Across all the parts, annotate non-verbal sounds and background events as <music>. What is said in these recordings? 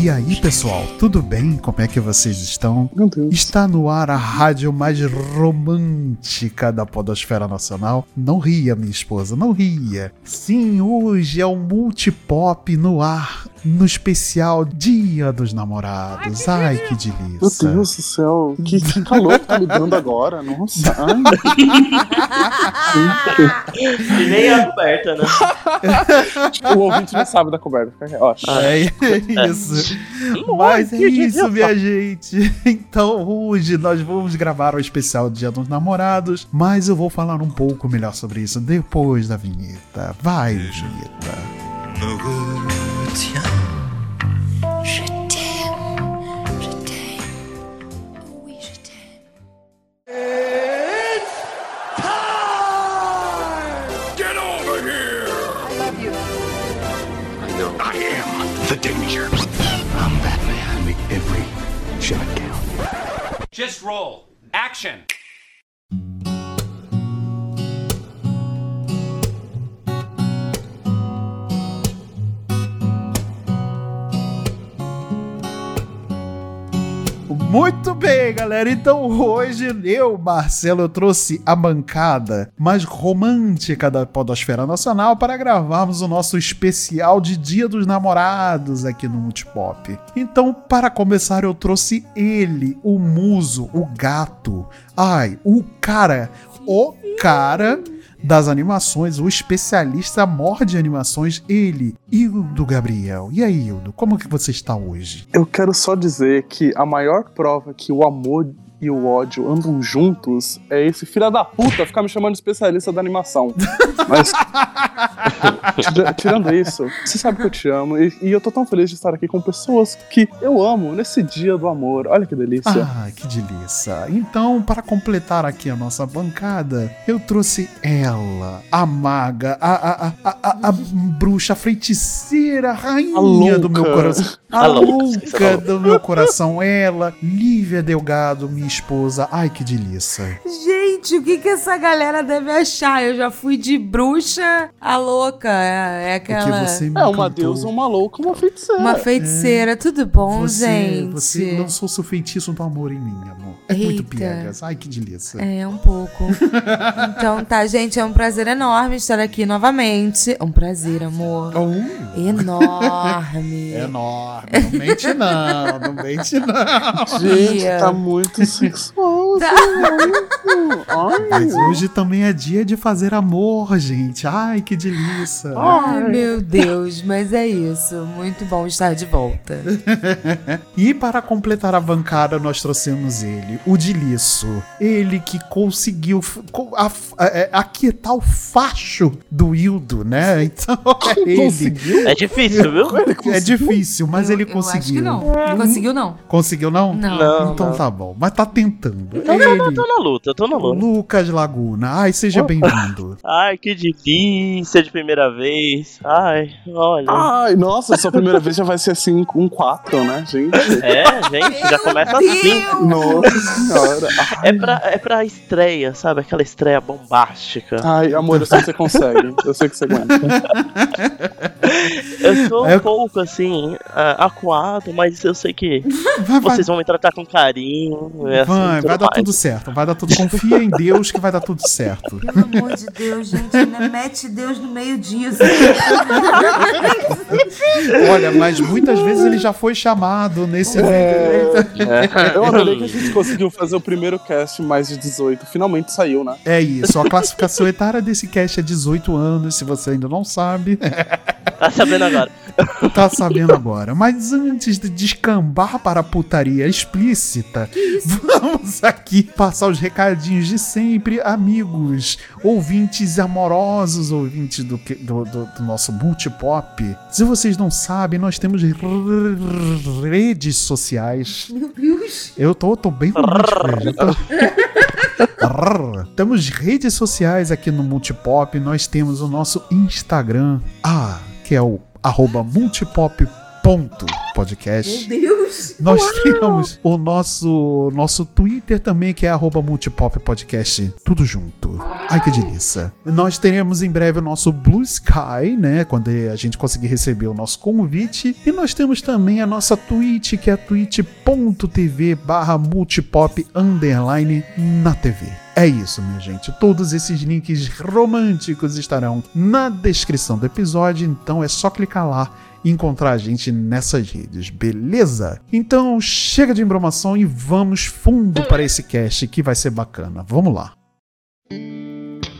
E aí, pessoal, tudo bem? Como é que vocês estão? Está no ar a rádio mais romântica da Podosfera Nacional. Não ria, minha esposa, não ria. Sim, hoje é o Multipop no ar, no especial Dia dos Namorados. Ai, que Meu delícia. Deus do céu. Que, que calor que tá me dando agora. Nossa. Ai, E nem é coberta, né? <laughs> o ouvinte não sabe da coberta. Ó, É isso. Mas é isso, minha gente. <laughs> Então hoje nós vamos gravar o especial Dia dos Namorados, mas eu vou falar um pouco melhor sobre isso depois da vinheta. Vai, vinheta. Je roll. Action. Muito bem, galera. Então hoje eu, Marcelo, eu trouxe a bancada mais romântica da Podosfera Nacional para gravarmos o nosso especial de Dia dos Namorados aqui no Multipop. Então, para começar, eu trouxe ele, o muso, o gato. Ai, o cara, o cara das animações, o especialista mor de animações, ele, Hildo Gabriel. E aí, Hildo, como que você está hoje? eu quero só dizer que a maior prova que o amor e o ódio andam juntos é esse filho da puta ficar me chamando de especialista da animação. <laughs> Mas. tira- tirando isso, você sabe que eu te amo. E, e eu tô tão feliz de estar aqui com pessoas que eu amo nesse dia do amor. Olha que delícia. Ah, que delícia. Então, para completar aqui a nossa bancada, eu trouxe ela, a maga, a, a, a, a, a- a bruxa, a feiticeira, a rainha louca. do meu coração. A, A louca, louca a do meu coração, ela, Lívia Delgado, minha esposa. Ai, que delícia. Gente, o que que essa galera deve achar? Eu já fui de bruxa a louca. É, é Porque aquela. você me É uma deusa, uma louca, uma feiticeira. Uma feiticeira. Tudo bom, você, gente? Você lançou seu feitiço do amor em mim, amor. É muito Eita. piegas. Ai, que delícia. É, um pouco. então tá, gente, é um prazer enorme estar aqui novamente. Um prazer, amor. Oh, Enorme. é <laughs> enorme. Não mente não, não mente não. Gente, tá muito sexual. Tá. assim, Ai. Mas hoje também é dia de fazer amor, gente. Ai, que delícia. Ai, meu Deus, mas é isso. Muito bom estar de volta. <laughs> E para completar a bancada, nós trouxemos ele, o Dilisso. Ele que conseguiu a- é, aquietar o facho do Hildo, né? Então <laughs> é ele. Conseguiu? É difícil, viu? É difícil, mas Eu- ele eu acho conseguiu. que não. Conseguiu, não? Conseguiu, não? Não. Não, Então não. tá bom. Mas tá tentando. Eu tô, Ele, tô na luta, eu tô na luta. Lucas Laguna. Ai, seja bem-vindo. Ai, que delícia de primeira vez. Ai, olha. Ai, nossa, sua primeira vez já vai ser assim um 4, né, gente? É, gente, já começa assim. Nossa senhora. É pra, é pra estreia, sabe? Aquela estreia bombástica. Ai, amor, eu sei que você consegue. Eu sei que você aguenta. Eu sou um É- pouco assim, ah, acuado, mas eu sei que Vai, vai, vocês vão me tratar com carinho. e vai, vai dar mais. tudo certo. Vai dar tudo. Confia em Deus que vai dar tudo certo. Pelo amor de Deus, gente, ainda mete Deus no meio disso. Olha, mas muitas vezes ele já foi chamado nesse É, É. eu adorei que a gente conseguiu fazer o primeiro cast mais de 18. Finalmente saiu, né? É isso, a classificação etária desse cast é 18 anos, se você ainda não sabe, Tá sabendo agora. Tá sabendo agora. Mas antes de descambar para a putaria explícita, vamos aqui passar os recadinhos de sempre, amigos, ouvintes amorosos, ouvintes do, do, do- do nosso multipop. Se vocês não sabem, nós temos redes sociais. Meu Deus. Eu tô, tô bem Arr. Temos redes sociais aqui no Multipop. Nós temos o nosso Instagram, ah, que é o arroba Multipop Ponto podcast. Meu Deus! Nós temos o nosso nosso Twitter também, que é arroba Multipop Podcast, tudo junto. Ai, que delícia. Nós teremos em breve o nosso Blue Sky, né? Quando a gente conseguir receber o nosso convite. E nós temos também a nossa Twitch, que é twitch.tv barra multipop underline na TV. É isso, minha gente. Todos esses links românticos estarão na descrição do episódio, então é só clicar lá e encontrar a gente nessas redes, beleza? Então chega de embromação e vamos fundo para esse cast que vai ser bacana. Vamos lá.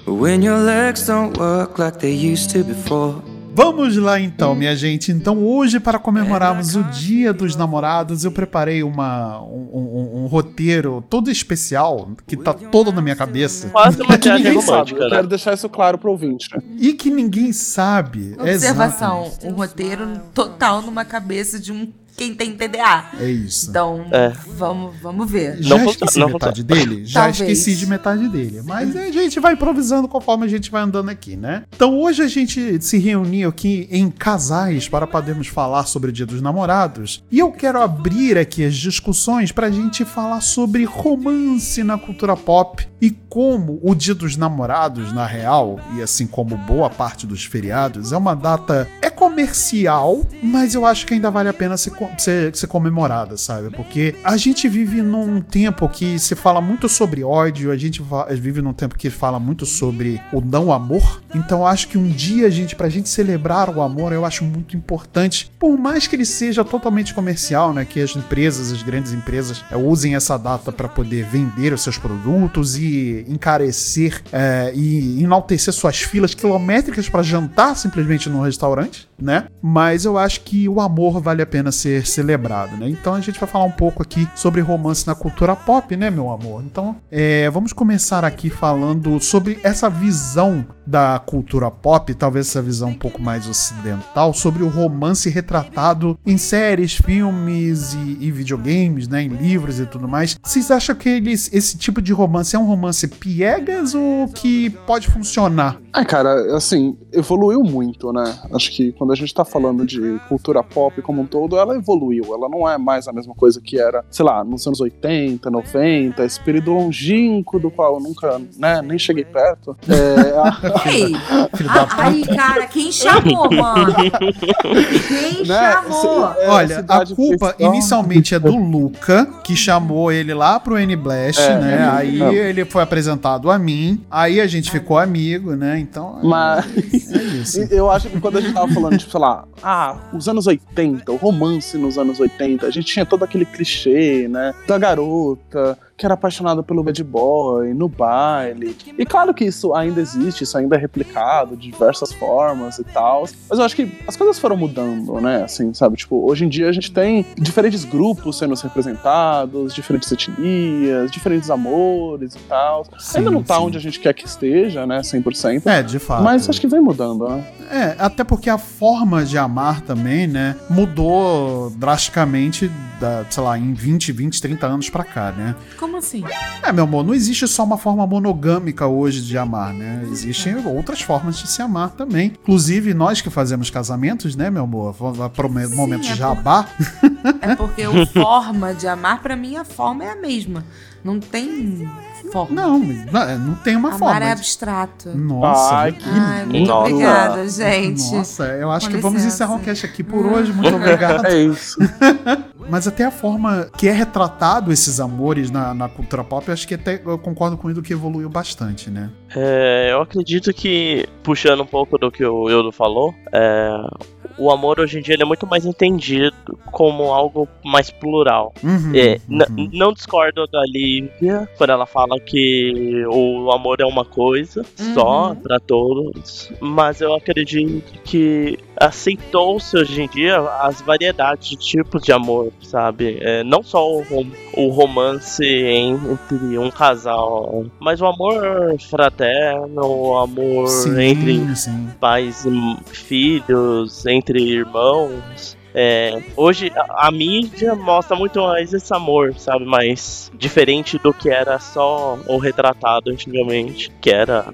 When your legs don't work like they used to before. Vamos lá então, minha gente. Então, hoje, para comemorarmos o Dia dos Namorados, eu preparei uma, um, um- um roteiro todo especial, que tá todo na minha cabeça, Quase <laughs> uma É que ninguém sabe. romântica, Eu né? quero deixar isso claro pro ouvinte. né? e que ninguém sabe. Observação: Exatamente. um roteiro total numa cabeça de um quem tem TDA. É isso. Então, É. vamos, vamos ver. Já Não esqueci não metade dele? Já Talvez. esqueci de metade dele. Mas a gente vai improvisando conforme a gente vai andando aqui, né? Então hoje a gente se reuniu aqui em casais para podermos falar sobre o Dia dos Namorados. E eu quero abrir aqui as discussões para a gente falar sobre romance na cultura pop e como o Dia dos Namorados, na real, e assim como boa parte dos feriados, é uma data. É comercial, mas eu acho que ainda vale a pena co- ser, ser comemorada, sabe? Porque a gente vive num tempo que se fala muito sobre ódio, a gente vive num tempo que fala muito sobre o não amor. Então acho que um dia, gente, pra gente celebrar o amor, eu acho muito importante, por mais que ele seja totalmente comercial, né? Que as empresas, as grandes empresas, eh, usem essa data para poder vender os seus produtos e encarecer eh, e enaltecer suas filas quilométricas para jantar simplesmente num restaurante, né? Mas eu acho que o amor vale a pena ser celebrado, né? Então a gente vai falar um pouco aqui sobre romance na cultura pop, né, meu amor? Então, eh, vamos começar aqui falando sobre essa visão da cultura pop, talvez essa visão um pouco mais ocidental, sobre o romance retratado em séries, filmes e, e videogames, né, em livros e tudo mais. Vocês acham que eles, esse tipo de romance é um romance piegas ou que pode funcionar? É, cara, assim, evoluiu muito, né? Acho que quando a gente tá falando de cultura pop como um todo, ela evoluiu. Ela não é mais a mesma coisa que era, sei lá, nos anos 80, 90, esse período longínquo do qual eu nunca, né, nem cheguei perto. É, a- <laughs> Ei! Filho da Ah, ai, cara, quem chamou, mano? Quem né, chamou? é, Olha, a culpa inicialmente é do <laughs> Luca, que chamou ele lá pro N-Blast, É, né? é, Aí é. ele foi apresentado a mim, aí a gente ficou amigo, né? Então. Mas É isso. <laughs> Eu acho que quando a gente tava falando, tipo, sei lá, ah, os anos 80, o romance nos anos 80, a gente tinha todo aquele clichê, né? Da garota que era apaixonada pelo bad boy, no baile. E claro que isso ainda existe, isso ainda é replicado de diversas formas e tal. Mas eu acho que as coisas foram mudando, né? Assim, sabe? Tipo, hoje em dia a gente tem diferentes grupos sendo representados, diferentes etnias, diferentes amores e tal. ainda não tá sim. onde a gente quer que esteja, né? 100%. É, de fato. Mas acho que vem mudando, né? É, até porque a forma de amar também, né, mudou drasticamente, da, sei lá, em 20, 20, 30 anos pra cá, né? Como assim? É, meu amor, não existe só uma forma monogâmica hoje de amar, né? Existem outras formas de se amar também. Inclusive, nós que fazemos casamentos, né, meu amor? Vamos pro me- momento é jabá. <laughs> É porque o <laughs> forma de amar, pra mim, a forma é a mesma. Não tem forma. Não, não, não tem uma Amar forma. é abstrato. Nossa, Ai, que Ai, muito Nossa. obrigada, gente. Nossa, eu acho Com que vamos licença. encerrar o cast aqui por hoje. Muito <laughs> obrigado. É isso. Mas até a forma que é retratado esses amores na, na cultura pop, eu acho que até eu concordo com ele que evoluiu bastante, né? É, eu acredito que, puxando um pouco do que o Yodo falou, é, o amor hoje em dia é muito mais entendido como algo mais plural. Uhum, É, uhum. Não discordo da Lívia quando ela fala que o amor é uma coisa só Uhum. pra todos, mas eu acredito que aceitou-se hoje em dia as variedades de tipos de amor, sabe? É, não só o, rom- o romance entre um casal, mas o amor fraterno, o amor Sim, entre sim. pais e filhos, entre irmãos. É, hoje a, a mídia mostra muito mais esse amor, sabe? Mais diferente do que era só o retratado antigamente, que era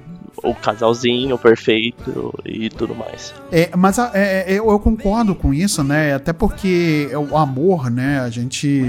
o casalzinho perfeito e tudo mais. É, mas a- é, é, eu, eu concordo com isso, né? Até porque o amor, né? A gente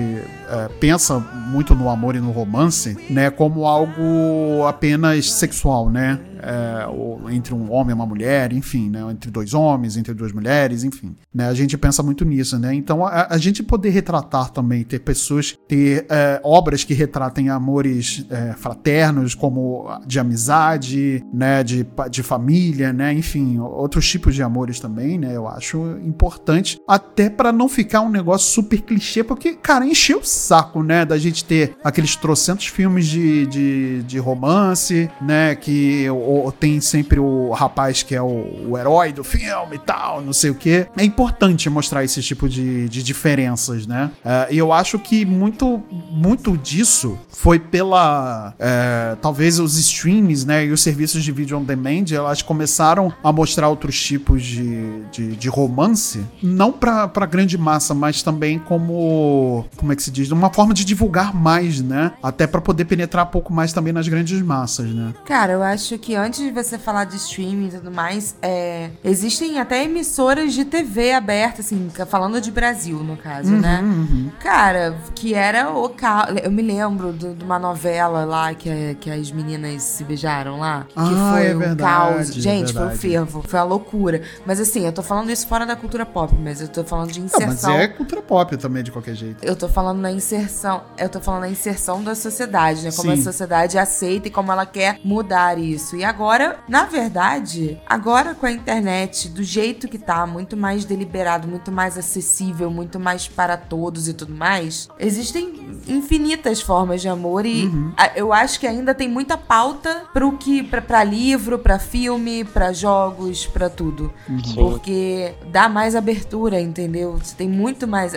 é, pensa muito no amor e no romance, né? Como algo apenas sexual, né? É, ou entre um homem e uma mulher, enfim, né? Entre dois homens, entre duas mulheres, enfim. Né? A gente pensa muito nisso, né? Então a, a gente poder retratar também, ter pessoas, ter é, obras que retratem amores é, fraternos, como de amizade, né? De, de família, né? Enfim, outros tipos de amores também, né? Eu acho importante, até pra não ficar um negócio super clichê, porque, cara, encheu o saco, né? Da gente ter aqueles trocentos filmes de, de, de romance, né? Que o- tem sempre o rapaz que é o, o herói do filme e tal, não sei o quê. É importante mostrar esse tipo de, de diferenças, né? É, E eu acho que muito, muito disso foi pela. é, talvez os streams, né? E os serviços de vídeo on demand, elas começaram a mostrar outros tipos de, de, de romance, não pra, pra grande massa, mas também como. Como é que se diz? Uma forma de divulgar mais, né? Até pra poder penetrar um pouco mais também nas grandes massas, né? Cara, eu acho que antes de você falar de streaming e tudo mais, é, existem até emissoras de TV aberta, assim, falando de Brasil, no caso, né? Uhum. Cara, que era o ca... Eu me lembro do- de uma novela lá que, a- que as meninas se beijaram lá. Que Ah, foi é um verdade, caos. é Gente, foi um fervo. Foi uma loucura. Mas assim, eu tô falando isso fora da cultura pop, mas eu tô falando de Não, inserção. mas é cultura pop também, de qualquer jeito. Eu tô falando na inserção, eu tô falando na inserção da sociedade, né? Como Sim. a sociedade aceita e como ela quer mudar isso. E agora, na verdade, agora com a internet, do jeito que tá, muito mais deliberado, muito mais acessível, muito mais para todos e tudo mais, existem infinitas formas de amor e a- eu acho que ainda tem muita pauta pro que pra, pra livro, pra filme, pra jogos, pra tudo. Porque dá mais abertura, entendeu? Você tem muito mais.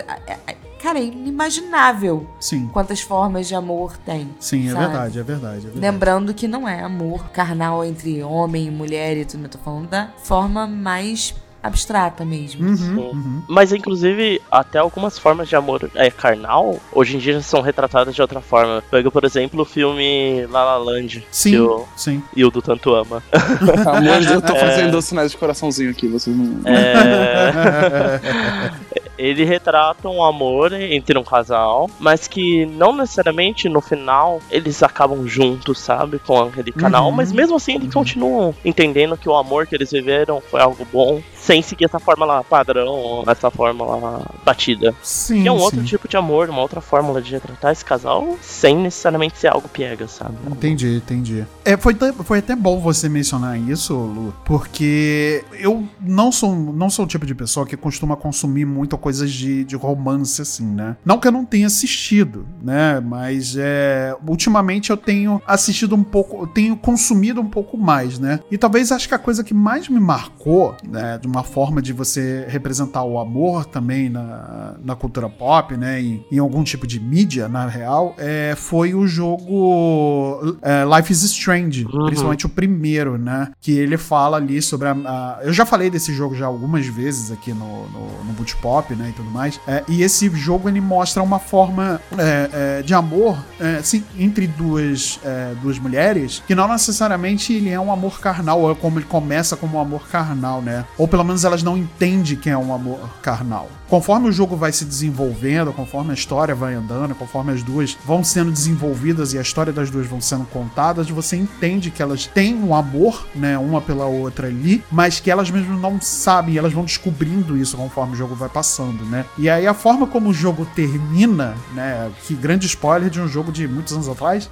Cara, é inimaginável Sim. quantas formas de amor tem. Sim, é verdade, é verdade, é verdade. Lembrando que não é amor carnal entre homem e mulher e tudo, eu tô falando da forma mais abstrata mesmo. Uhum, Mas, inclusive, até algumas formas de amor é, carnal, hoje em dia são retratadas de outra forma. Pega, por exemplo, o filme La La Land, Sim, que o sim. Hildo tanto ama. <laughs> Amor, eu tô É. fazendo sinais de coraçãozinho aqui, vocês não. É... <laughs> Ele retrata um amor entre um casal, mas que não necessariamente no final eles acabam juntos, sabe? Com aquele canal, Uhum. mas mesmo assim eles continuam entendendo que o amor que eles viveram foi algo bom, sem seguir essa forma lá padrão, essa forma lá batida. Sim, Que é um sim. outro tipo de amor, uma outra fórmula de retratar esse casal sem necessariamente ser algo piega, sabe? Entendi, entendi. É, foi, até- foi até bom você mencionar isso, Lu, porque eu não sou, não sou o tipo de pessoa que costuma consumir muito coisas de, de romance, assim, né? Não que eu não tenha assistido, né? Mas é, ultimamente eu tenho assistido um pouco, eu tenho consumido um pouco mais, né? E talvez acho que a coisa que mais me marcou, né? De uma forma de você representar o amor também na, na cultura pop, né? Em, em algum tipo de mídia, na real, é, foi o jogo é, Life is Strange, Uhum. principalmente o primeiro, né? Que ele fala ali sobre a, a- Eu já falei desse jogo já algumas vezes aqui no, no, no Boot Pop, né? E tudo mais. É, e esse jogo ele mostra uma forma é, é, de amor assim, entre duas, é, duas mulheres que não necessariamente ele é um amor carnal, ou como ele começa como um amor carnal, né? Ou pelo menos elas não entendem que é um amor carnal. Conforme o jogo vai se desenvolvendo, conforme a história vai andando, conforme as duas vão sendo desenvolvidas e a história das duas vão sendo contadas, você entende que elas têm um amor, né, uma pela outra ali, mas que elas mesmas não sabem, elas vão descobrindo isso conforme o jogo vai passando, né? E aí a forma como o jogo termina, né, que grande spoiler de um jogo de muitos anos atrás,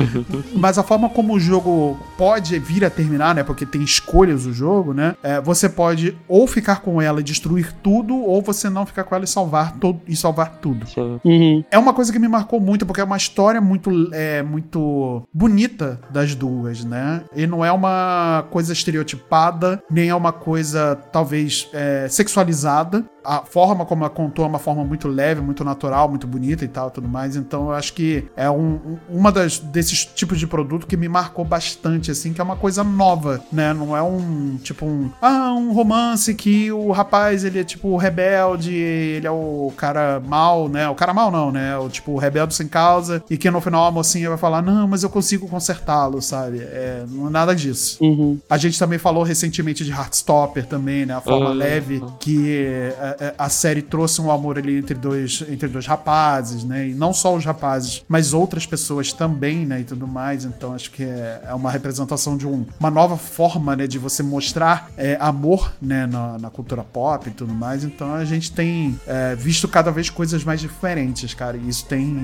<laughs> mas a forma como o jogo pode vir a terminar, né? Porque tem escolhas o jogo, né? é, você pode ou ficar com ela e destruir tudo, ou você não ficar com ela e salvar, todo, e salvar tudo. Sim. Uhum. É uma coisa que me marcou muito, porque é uma história muito, é, muito bonita das duas, né? E não é uma coisa estereotipada, nem é uma coisa, talvez, é, sexualizada, a forma como ela contou é uma forma muito leve, muito natural, muito bonita e tal, tudo mais. Então eu acho que é um, um- uma das desses tipos de produto que me marcou bastante, assim, que é uma coisa nova, né? Não é um tipo um ah, um romance que o rapaz ele é tipo rebelde, ele é o cara mal, né? O cara mal não, né? O tipo rebelde sem causa e que no final a mocinha vai falar não, mas eu consigo consertá-lo, sabe? É, não é nada disso. Uhum. A gente também falou recentemente de Heartstopper também, né? A forma Uhum. leve que é, é, a série trouxe um amor ali entre dois, entre dois rapazes, né? E não só os rapazes, mas outras pessoas também, né? E tudo mais. Então acho que é, é uma representação de um- uma nova forma, né? De você mostrar é, amor, né? Na, na cultura pop e tudo mais. Então a gente tem é, visto cada vez coisas mais diferentes, cara. E isso tem.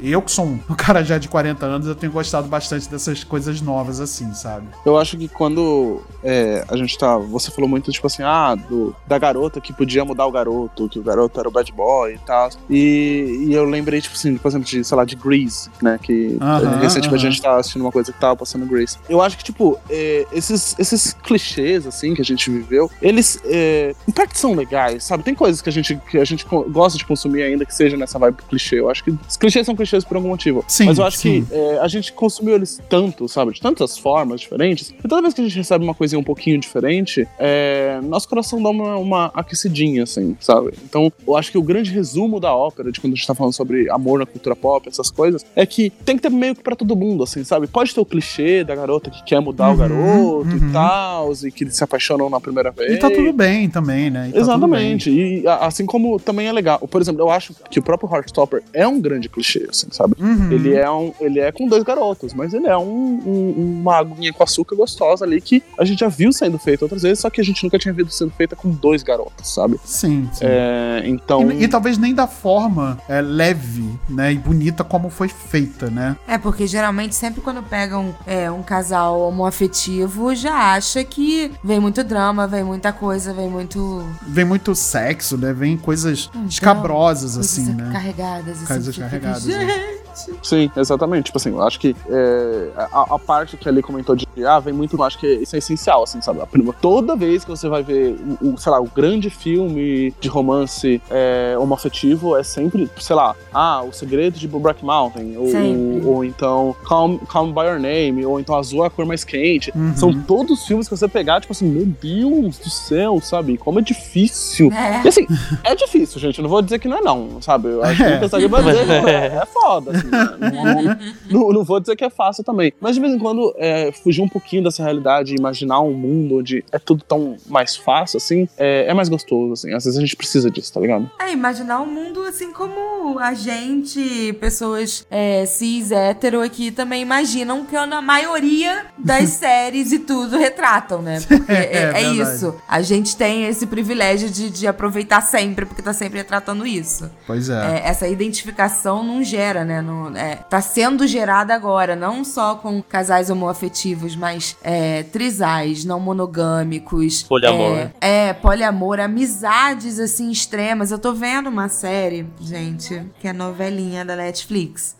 Eu que sou um <laughs> cara já de 40 anos, eu tenho gostado bastante dessas coisas novas, assim, sabe? Eu acho que quando é, a gente tá. Você falou muito, tipo assim, ah, do, da garota que podia mudar o garoto, que o garoto era o bad boy e tal. E, e eu lembrei, tipo assim, por exemplo, de, sei lá, de Grease, né? Que Aham, recentemente aham. a gente tava assistindo uma coisa que tava passando Grease. Eu acho que, tipo, é, esses, esses clichês, assim, que a gente viveu, eles, é, em parte, são legais, sabe? Tem coisas que a gente, que a gente gosta de consumir ainda que seja nessa vibe clichê. Eu acho que os clichês são clichês por algum motivo. Sim, Mas eu acho sim. que é, a gente consumiu eles tanto, sabe? De tantas formas diferentes. E toda vez que a gente recebe uma coisinha um pouquinho diferente, é, nosso coração dá uma, uma aquecidinha, assim, sabe? Então, eu acho que o grande resumo da ópera, de quando a gente tá falando sobre amor na cultura pop, essas coisas, é que tem que ter meio que pra todo mundo, assim, sabe? Pode ter o clichê da garota que quer mudar o Uhum, garoto uhum. e tal, e que se apaixonam na primeira vez. E tá tudo bem também, né? E tá Exatamente. E a- assim como também é legal. Por exemplo, eu acho que o próprio Heartstopper é um grande clichê, assim, sabe? bem. Uhum. Ele é, um, ele é com dois garotos, mas ele é um, um- uma aguinha com açúcar gostosa ali que a gente já viu sendo feita outras vezes, só que a gente nunca tinha visto sendo feita com dois garotos, sabe? Sim, sim. É, então. E, e talvez nem da forma é, leve, né? E bonita como foi feita, né? É, porque geralmente sempre quando pegam é, um casal homoafetivo, já acha que vem muito drama, vem muita coisa, vem muito. Vem muito sexo, né? Vem coisas Hum, escabrosas, coisas assim, né? carregadas. Assim, Coisas carregadas, <laughs> né? Sim, exatamente. Tipo assim, eu acho que é, a, a parte que ali comentou de ah, vem muito, eu acho que isso é essencial, assim, sabe? A prima- toda vez que você vai ver o, o, sei lá, o grande filme de romance é, homoafetivo é sempre, sei lá, ah, o segredo de Black Mountain, ou, ou então Calm, Calm by Your Name, ou então Azul é a cor mais quente. Uhum. São todos filmes que você pegar, tipo assim, meu Deus do céu, sabe? Como é difícil. É. E assim, é difícil, gente. Eu não vou dizer que não é, não, sabe? Eu acho que <laughs> É. o pessoal vai dizer, não, é, é foda, assim. <laughs> Não, não- vou dizer que é fácil também. Mas de vez em quando, é, fugir um pouquinho dessa realidade e imaginar um mundo onde é tudo tão mais fácil, assim, é, é mais gostoso, assim. Às vezes a gente precisa disso, tá ligado? É, imaginar um mundo assim como a gente, pessoas é, cis, hétero aqui também imaginam que a maioria das <laughs> séries e tudo retratam, né? <laughs> Porque é, É, é verdade. isso. A gente tem esse privilégio de, de aproveitar sempre, porque tá sempre retratando isso. Pois é. É, essa identificação não gera, né? Não, é, tá sendo gerada agora, não só com casais homoafetivos, mas é, trisais, não monogâmicos. Poliamor. É, é, poliamor, amizades assim extremas. Eu tô vendo uma série, gente, que é novelinha da Netflix.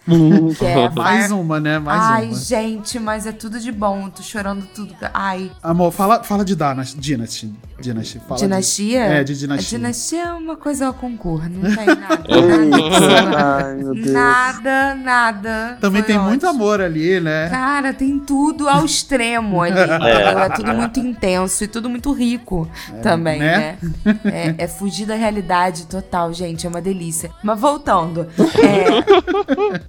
que é <laughs> Mais uma, né? Mais Ai, uma. gente, mas é tudo de bom. Tô chorando tudo. Ai, Amor, fala, fala de Dynasty. Dynasty. Dynasty. Fala de- dinastia? É, de A dinastia. dinastia é uma coisa ao concurso, não tem <laughs> nada. nada, <laughs> Ai, meu Deus. nada, nada. Também Foi tem muito ótimo. amor ali, né? Cara, tem tudo ao extremo ali. <laughs> entendeu? É. tudo muito intenso e tudo muito rico também, né? né? É, é fugir da realidade total, gente. É uma delícia. Mas voltando.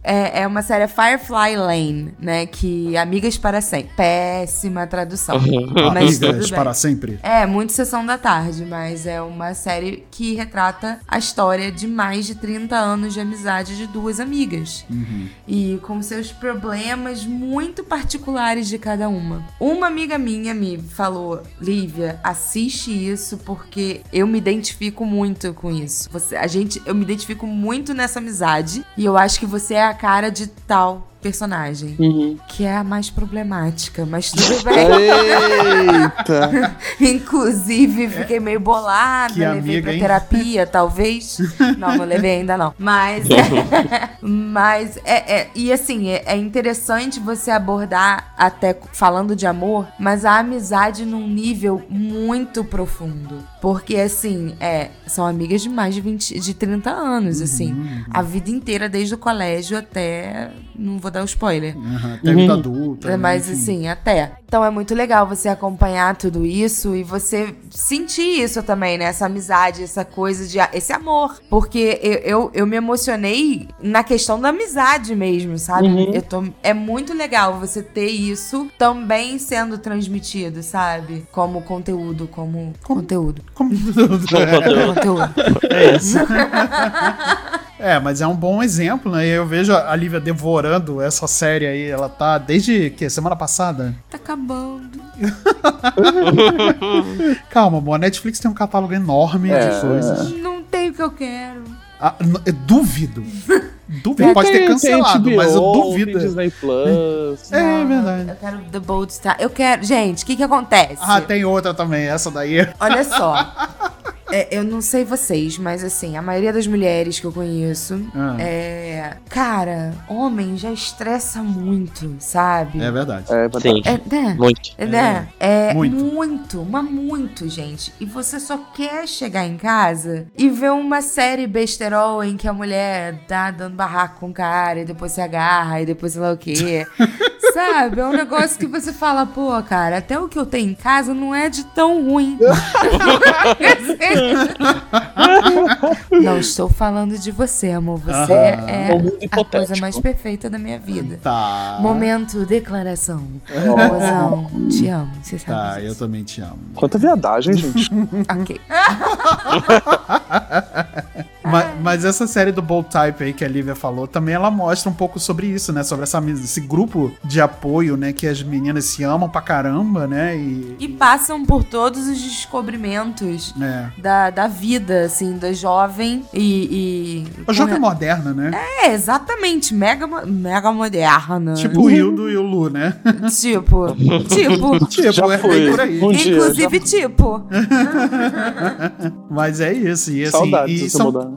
É, é, é uma série Firefly Lane, né? Que Amigas para Sempre. Péssima tradução. <laughs> mas Amigas para sempre. É, muito sessão da tarde, mas é uma série que retrata a história de mais de 30 anos de amizade de duas amigas. E com seus problemas muito particulares de cada uma. Uma amiga minha me falou: Lívia, assiste isso porque eu me identifico muito com isso. Você, a gente, eu me identifico muito nessa amizade e eu acho que você é a cara de tal personagem. Uhum. Que é a mais problemática, mas tudo bem. Eita! <laughs> Inclusive, fiquei meio bolada, Que levei amiga, pra hein? terapia, talvez. Não, não levei ainda não. Mas é, <laughs> mas é, é- e assim, é, é interessante você abordar até falando de amor, mas a amizade num nível muito profundo. Porque, assim, é, são amigas de mais de 20, de 30 anos, assim. A vida inteira, desde o colégio até. Não vou dar o spoiler. Aham, Até a vida adulta. né, Mas enfim. assim, até. Então é muito legal você acompanhar tudo isso e você sentir isso também, né? Essa amizade, essa coisa de. esse amor. Porque eu, eu, eu me emocionei na questão da amizade mesmo, sabe? Eu tô, é muito legal você ter isso também sendo transmitido, sabe? Como conteúdo, como, conteúdo. Como tudo. É. conteúdo. É isso. <laughs> É, mas é um bom exemplo, né? Eu vejo a Lívia devorando essa série aí. Ela tá desde que? Semana passada? Tá acabando. <laughs> Calma, amor. A Netflix tem um catálogo enorme É. de coisas. Não tem o que eu quero. Ah, duvido. <laughs> Duvido. Pode ter cancelado, tem mas eu HBO, duvido. Tem Disney Plus. É Não, verdade. Eu quero The Bold Star. Eu quero. Gente, o que que acontece? Ah, tem outra também, essa daí. Olha só. <laughs> É, eu não sei vocês, mas assim, a maioria das mulheres que eu conheço Ah. é. Cara, homem já estressa muito, sabe? É verdade. É, verdade. Sim, É, né? muito. É, né? É Muito. muito. mas muito, gente. E você só quer chegar em casa e ver uma série besterol em que a mulher tá dando barraco com o cara e depois se agarra e depois sei lá o quê. <laughs> Sabe? É um negócio que você fala, pô, cara, até o que eu tenho em casa não é de tão ruim. <laughs> não estou falando de você, amor. Você Aham. é a coisa mais perfeita da minha vida. Tá. Momento declaração. Mozão, te amo. Você sabe Tá, eu disso. também te amo. Quanta viadagem, gente. <laughs> Ok. <laughs> Ma- Mas, essa série do Bold Type aí que a Lívia falou, também ela mostra um pouco sobre isso, né? Sobre essa, esse grupo de apoio, né? Que as meninas se amam pra caramba, né? E. E passam por todos os descobrimentos É. da, da vida, assim, da jovem e. e A jovem moderna, né? É, exatamente. Mega, mega moderna. Tipo o Hildo e o Lu, né? <laughs> Tipo. tipo. <laughs> tipo, Já é foi. por aí. Um dia, Inclusive, tipo. <laughs> Mas é isso. E assim. Saudades e são-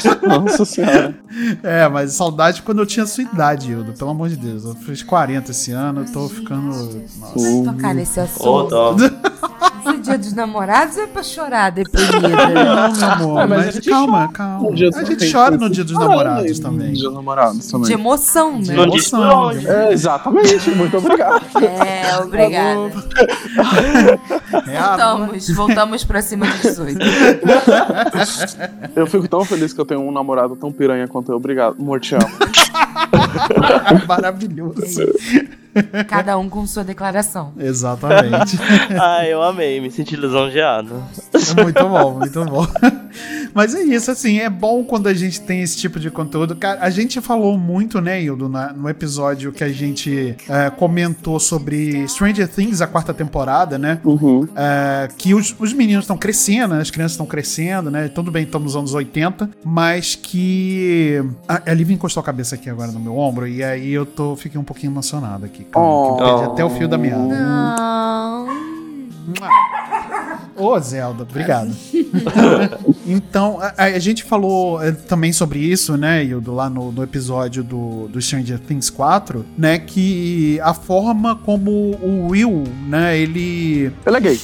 <laughs> Nossa senhora. É, mas saudade quando eu tinha sua idade, Hildo. Pelo amor de Deus. Eu fiz 40 esse ano, eu tô ficando. Nossa. Uh. Tocar nesse assunto. dó. Esse dia dos namorados é pra chorar deprimida. Não, meu amor, Ah, mas mas, a gente calma, chora calma. A gente chora no dia dos namorados também. Dia dos namorados também. De emoção, né? Por Emoção. É, exatamente. Muito obrigado. É, obrigada. É a- Voltamos, voltamos pra cima de 18. Eu fico tão feliz que eu tenho um namorado tão piranha quanto eu. Obrigado. Amor, te amo. <laughs> Maravilhoso. <laughs> Cada um com sua declaração. Exatamente. <laughs> Ah, eu amei, me senti lisonjeado. Muito bom, muito bom. <laughs> Mas é isso, assim, é bom quando a gente tem esse tipo de conteúdo. Cara, a gente falou muito, né, Hildo, na- no episódio que a gente é, comentou sobre Stranger Things, a quarta temporada, né? Uhum. É, que os, os meninos estão crescendo, né, as crianças estão crescendo, né? Tudo bem, estamos nos anos 80, mas que. A, a Lívia encostou a cabeça aqui agora no meu ombro, e aí eu tô, fiquei um pouquinho emocionado aqui. Calma, que eu perdi Oh. até o fio da meada. Não. Ô, Zelda, obrigado. <laughs> então, a, a gente falou eh, também sobre isso, né, Hildo, lá no, no episódio do, do Stranger Things 4, né, que a forma como o Will, né, ele... Ele é gay.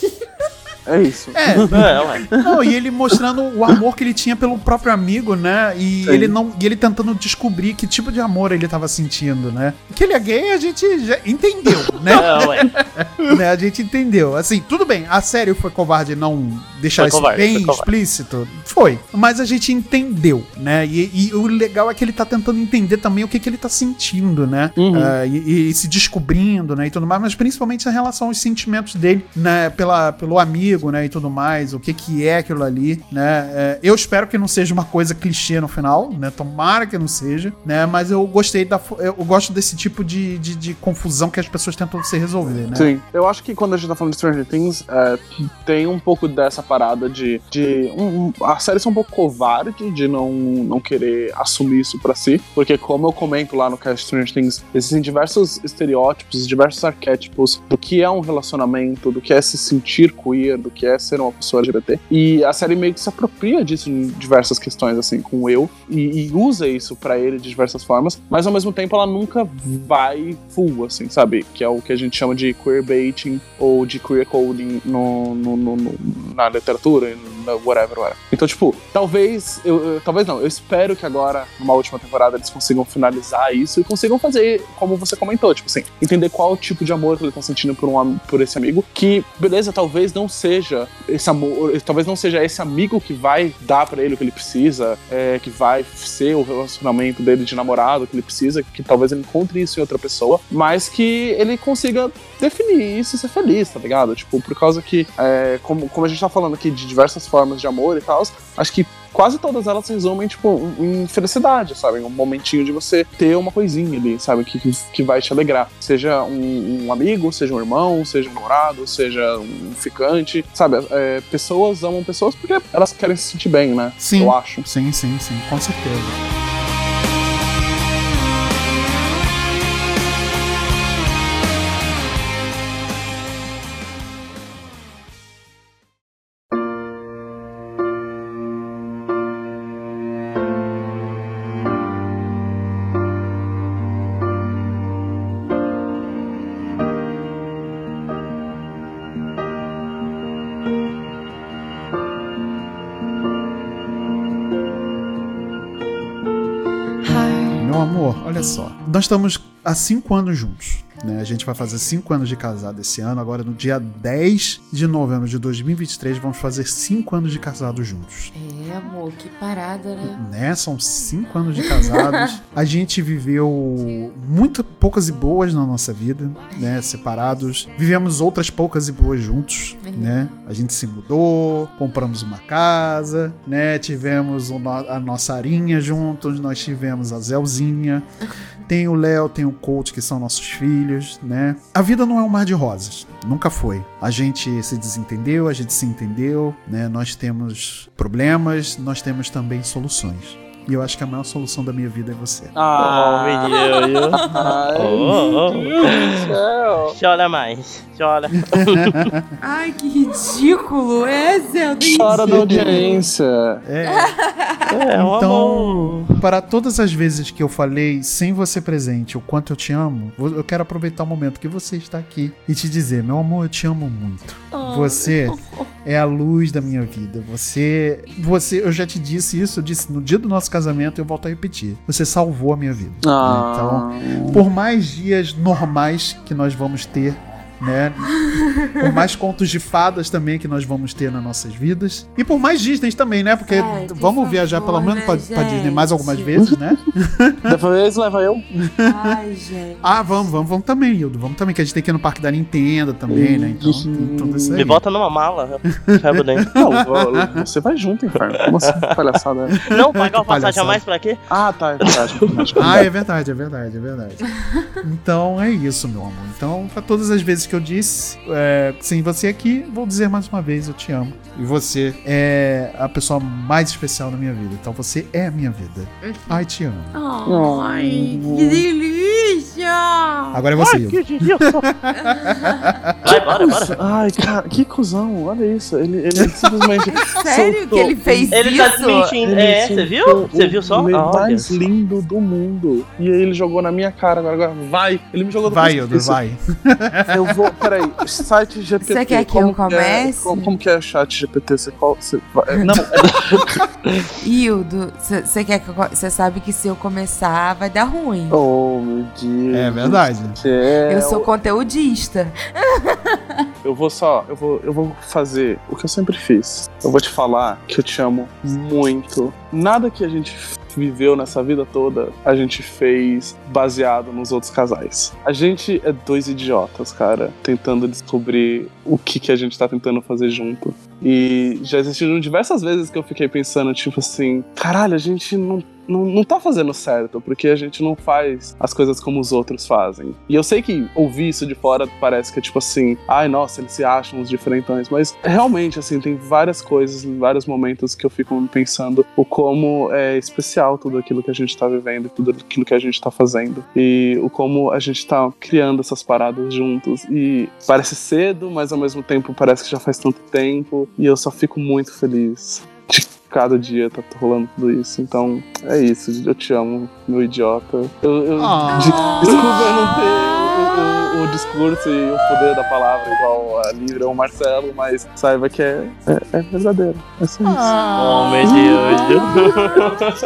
É isso. É, É, ué. não, e ele mostrando o amor que ele tinha pelo próprio amigo, né, e Sim. ele não e ele tentando descobrir que tipo de amor ele tava sentindo, né. Que ele é gay, a gente já entendeu, né? É, ué. <laughs> né, a gente entendeu. Assim, tudo bem, a série foi covarde não deixar Foi isso covarde, bem foi explícito. Foi. Mas a gente entendeu, né? E, e o legal é que ele tá tentando entender também o que, que ele tá sentindo, né? Uhum. Ah, e, e se descobrindo, né? E tudo mais, mas principalmente em relação aos sentimentos dele, né? Pela, pelo amigo, né? E tudo mais, o que que é aquilo ali, né? É, eu espero que não seja uma coisa clichê no final, né? Tomara que não seja, né? Mas eu gostei da. Eu gosto desse tipo de, de, de confusão que as pessoas tentam se resolver, né? Sim. Eu acho que quando a gente tá falando de Stranger Things, é, tem um pouco dessa parada de. de um- a série ser um pouco covarde de não, não querer assumir isso pra si. Porque, como eu comento lá no cast Stranger Things, existem diversos estereótipos, diversos arquétipos do que é um relacionamento, do que é se sentir queer, do que é ser uma pessoa LGBT. E a série meio que se apropria disso em diversas questões, assim, com eu, e, e usa isso pra ele de diversas formas, mas ao mesmo tempo ela nunca vai full, assim, sabe? Que é o que a gente chama de queerbaiting ou de queer coding no, no, no- no- na literatura, na whatever, whatever. Então, tipo, talvez, eu, eu- talvez não, eu espero que agora, numa última temporada, eles consigam finalizar isso e consigam fazer, como você comentou, tipo assim, entender qual tipo de amor que ele tá sentindo por, um, por esse amigo, que, beleza, talvez não seja esse amor, talvez não seja esse amigo que vai dar pra ele o que ele precisa, é, que vai ser o relacionamento dele de namorado que ele precisa, que talvez ele encontre isso em outra pessoa, mas que ele consiga definir isso e ser feliz, tá ligado? Tipo, por causa que, é, como, como a gente tá falando aqui de diversas formas de amor e tal, acho que quase todas elas se resumem, tipo, em felicidade, sabe? Um momentinho de você ter uma coisinha ali, sabe? Que, que, que vai te alegrar. Seja um, um amigo, seja um irmão, seja um namorado, seja um ficante, sabe? É, pessoas amam pessoas porque elas querem se sentir bem, né? Sim. Eu acho. Sim, sim, sim, com certeza. Nós estamos há cinco anos juntos. Né? A gente vai fazer cinco anos de casado esse ano. Agora, no dia 10 de novembro de 2023, vamos fazer cinco anos de casado juntos. É, amor, que parada, né? Né? São cinco anos de casados. <laughs> A gente viveu muito poucas e boas na nossa vida, né? Separados. Vivemos outras poucas e boas juntos, né? A gente se mudou, compramos uma casa, né? Tivemos a nossa arinha juntos, nós tivemos a Zelzinha. <laughs> Tem o Léo, tem o Coach, que são nossos filhos, né? A vida não é um mar de rosas. Nunca foi. A gente se desentendeu, a gente se entendeu, né? Nós temos problemas, nós temos também soluções. E eu acho que a maior solução da minha vida é você. Oh, menino. Ai, Oh, oh. meu Deus do céu. Chora mais, chora. <laughs> Ai, que ridículo. É, Zelda. Chora da audiência. É. É, amor. Então, para todas as vezes que eu falei sem você presente o quanto eu te amo, eu quero aproveitar o momento que você está aqui e te dizer, meu amor, eu te amo muito. Você é a luz da minha vida. Você, você, eu já te disse isso, eu disse no dia do nosso casamento, eu volto a repetir. Você salvou a minha vida. Ah. Então, por mais dias normais que nós vamos ter, né? Por mais contos de fadas também que nós vamos ter nas nossas vidas. E por mais Disney também, né? Porque por vamos viajar favor, pelo menos né, pra, pra Disney mais algumas vezes, né? <laughs> Dessa vez leva eu. Ai, gente. Ah, vamos, vamos, vamos também, Hildo. Vamos também, que a gente tem que ir no parque da Nintendo também, né? Então tudo isso aí. Me bota numa mala, <laughs> cabo dentro. Não, eu- você vai junto, inferno. Como assim, <laughs> palhaçada? Não, pagar o passagem a mais pra quê? Ah, tá, é verdade. é verdade. Ah, é verdade, é verdade, é verdade. Então é isso, meu amor. Então, pra todas as vezes que eu disse, é, sem você aqui, vou dizer mais uma vez: eu te amo. E você é a pessoa mais especial da minha vida. Então você é a minha vida. Ai, te amo. Ai, que delícia. Agora é você, Ai, que delícia. <laughs> Vai, bora, bora. Ai, cara, que cuzão, olha isso. Ele, ele simplesmente. <laughs> Sério soltou que ele fez Ele isso? tá desmentindo. Ele É, você viu? Você viu só? O Olha mais lindo do mundo. E aí ele jogou na minha cara. Agora, agora vai. Ele me jogou do Vai. Hildo, vai. <laughs> Eu vou. Peraí, site GPT. Você quer que como eu comece? É, como, como que é chat GPT? Você, qual, você, vai- não, <laughs> Hildo, você quer que Você sabe que se eu começar vai dar ruim. Oh, meu Deus. É verdade. Eu sou conteudista. <laughs> Eu vou só, eu vou, eu vou fazer o que eu sempre fiz. Eu vou te falar que eu te amo muito. Nada que a gente viveu nessa vida toda, a gente fez baseado nos outros casais. A gente é dois idiotas, cara, tentando descobrir o que, que a gente tá tentando fazer junto. E já existiram diversas vezes que eu fiquei pensando, tipo assim, caralho, a gente não não, não tá fazendo certo, porque a gente não faz as coisas como os outros fazem. E eu sei que ouvir isso de fora parece que é tipo assim, ai nossa, eles se acham os diferentões, mas realmente, assim, tem várias coisas, vários momentos que eu fico pensando o como é especial tudo aquilo que a gente tá vivendo tudo aquilo que a gente tá fazendo. E o como a gente tá criando essas paradas juntos. E parece cedo, mas ao mesmo tempo parece que já faz tanto tempo. E eu só fico muito feliz cada dia tá rolando tudo isso. Então, é isso. Eu te amo, meu idiota. Eu, eu- Ah. de- desculpa eu não ter. O, discurso e o poder da palavra igual a Lívia ou o Marcelo, mas saiba que é, é, é verdadeiro. É só isso. Oh, meu Deus.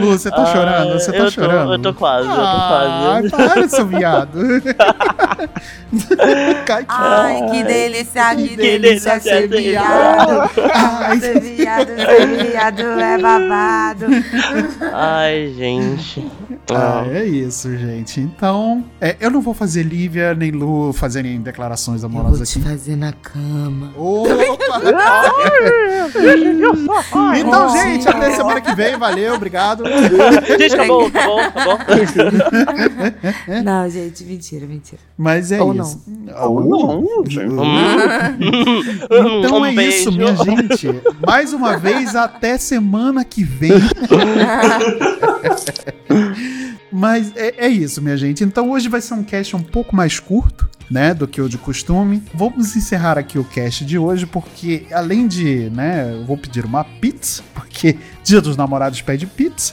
Lu, você tá Ah, chorando? Você tá eu tô- chorando? eu tô quase, eu tô Ai, quase. para, seu viado. <laughs> Cai Ai, que delícia, que, Que delícia delícia ser ser viado. Ai, Ser viado, ser viado é babado. Ai, gente. Ah, é isso, gente. Então, é, eu não vou fazer Lívia nem Lu fazerem declarações Eu vou amorosas te aqui. fazer na cama. Opa! <laughs> <laughs> então, gente, até semana que vem. Valeu, obrigado. <laughs> Gente, acabou, acabou, acabou. Não, gente, mentira, mentira. Mas é Ou isso. Ou não, gente. Então Um é isso, beijo. minha gente. Mais uma vez, até semana que vem. Mas é, é isso, minha gente. Então hoje vai ser um cast um pouco mais curto, né, do que o de costume. Vamos encerrar aqui o cast de hoje, porque além de, né, eu vou pedir uma pizza, <laughs> porque Dia dos Namorados pede pizza,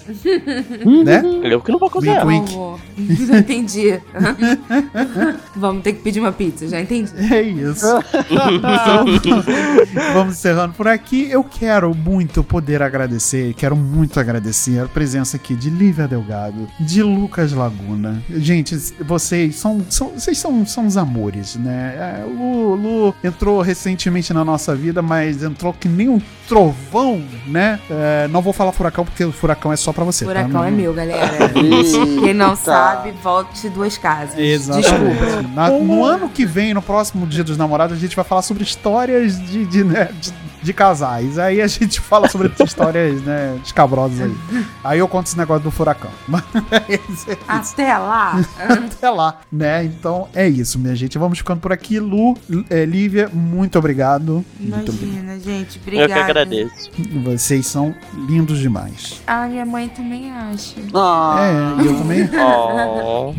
né? Eu que não vou cozinhar. wink. Já entendi. <laughs> Vamos ter que pedir uma pizza, já entendi. É isso. Então, <laughs> vamos encerrando por aqui. Eu quero muito poder agradecer, quero muito agradecer a presença aqui de Lívia Delgado, de Lucas Laguna. Gente, vocês são, são, vocês são, são os amores, né? É, o Lu, Lu entrou recentemente na nossa vida, mas entrou que nem um trovão, né? É, não vou falar furacão, porque o furacão é só pra você. tá? Furacão Não- é meu, galera. <laughs> Quem não sabe, volte duas casas. Exatamente. Desculpa. Na- no ano que vem, no próximo Dia dos Namorados, a gente vai falar sobre histórias de, de, né, de, de casais. Aí a gente <laughs> fala sobre histórias né, escabrosas aí. Aí eu conto esse negócio do furacão. <laughs> É. Até lá. Até lá, né? Então é isso, minha gente. Vamos ficando por aqui. Lu, é, Lívia, muito obrigado. Muito obrigado. Imagina, gente. Eu que Obrigada. agradeço. Vocês são lindos demais. Ah, minha mãe também acha. Ah, É, e eu também. Oh.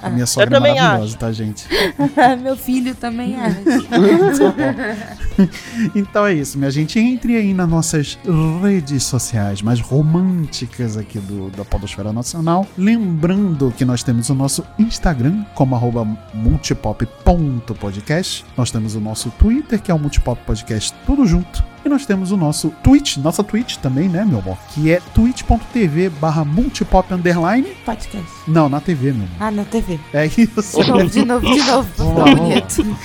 <laughs> A minha sogra é também maravilhosa, tá, gente? Meu filho também acha. Então é isso, minha gente. Entre aí nas nossas redes sociais mais românticas aqui do, da Podosfera Nacional. Lembrando que nós temos o nosso Instagram como arroba multipop.podcast. Nós temos o nosso Twitter, que é o Multipop Podcast, tudo junto. E nós temos o nosso Twitch, nossa Twitch também, né, meu amor? Que é twitch.tv barra multipop underline. Podcast. Não, na TV, meu amor. Ah, na TV. É isso. De novo, de novo, de novo. Vamos lá, vamos lá. Bonito.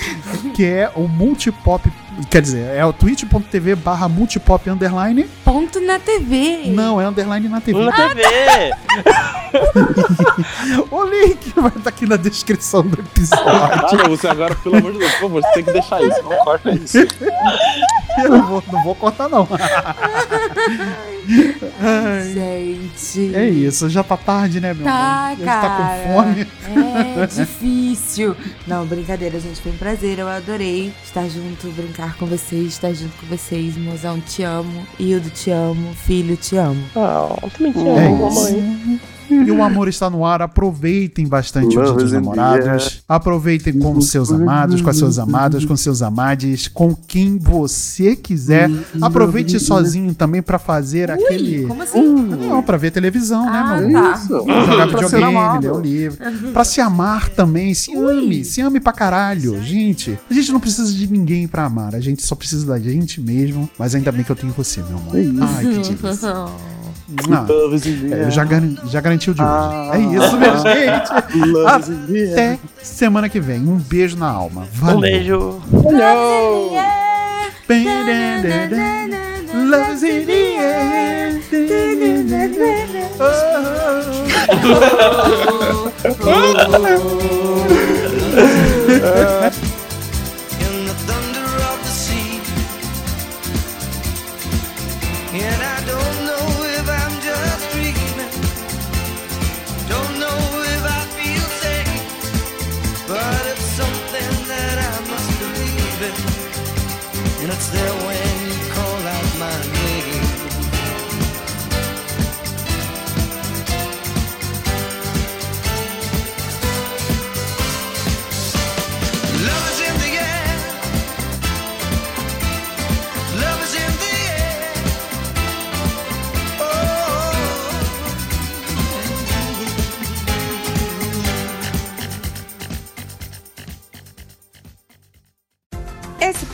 que é o multipop. Quer dizer, é o twitch.tv barra multipop underline. Ponto na TV. Não, é underline na TV. Na TV. <laughs> O link vai estar aqui na descrição do episódio. ah, não, você agora, pelo amor de Deus, por favor, você tem que deixar isso. Não corta isso. <laughs> Eu não vou, não vou cortar, não. <laughs> Ai, Gente. é isso, já tá tarde, né, meu Tá, amor? Já tá cara. com fome. É difícil. Não, brincadeira, gente. Foi um prazer. Eu adorei estar junto, brincar com vocês, estar junto com vocês. Mozão, te amo. Hildo, te amo. Filho, te amo. Ah, também te É amo, isso. mamãe. E o amor está no ar. Aproveitem bastante o Dia Love dos the namorados. Aproveitem com os seus amados, com as suas amadas, com seus amades, com quem você quiser. Aproveite sozinho também pra fazer aquele. Como assim? Não, pra ver televisão, né, Ah, meu amor? tá. Isso. Jogar <laughs> videogame, amado. ler o livro. Pra se amar também. Se ame. Se ame pra caralho. Gente, a gente não precisa de ninguém pra amar. A gente só precisa da gente mesmo. Mas ainda bem que eu tenho você, meu amor. Ai, que delícia. <laughs> Ah, é, eu air. já, garan- já garanti o de hoje. Ah. é isso, minha <laughs> gente. The air. Até semana que vem. Um beijo na alma. Valeu. Um beijo. Love's in the air. <laughs>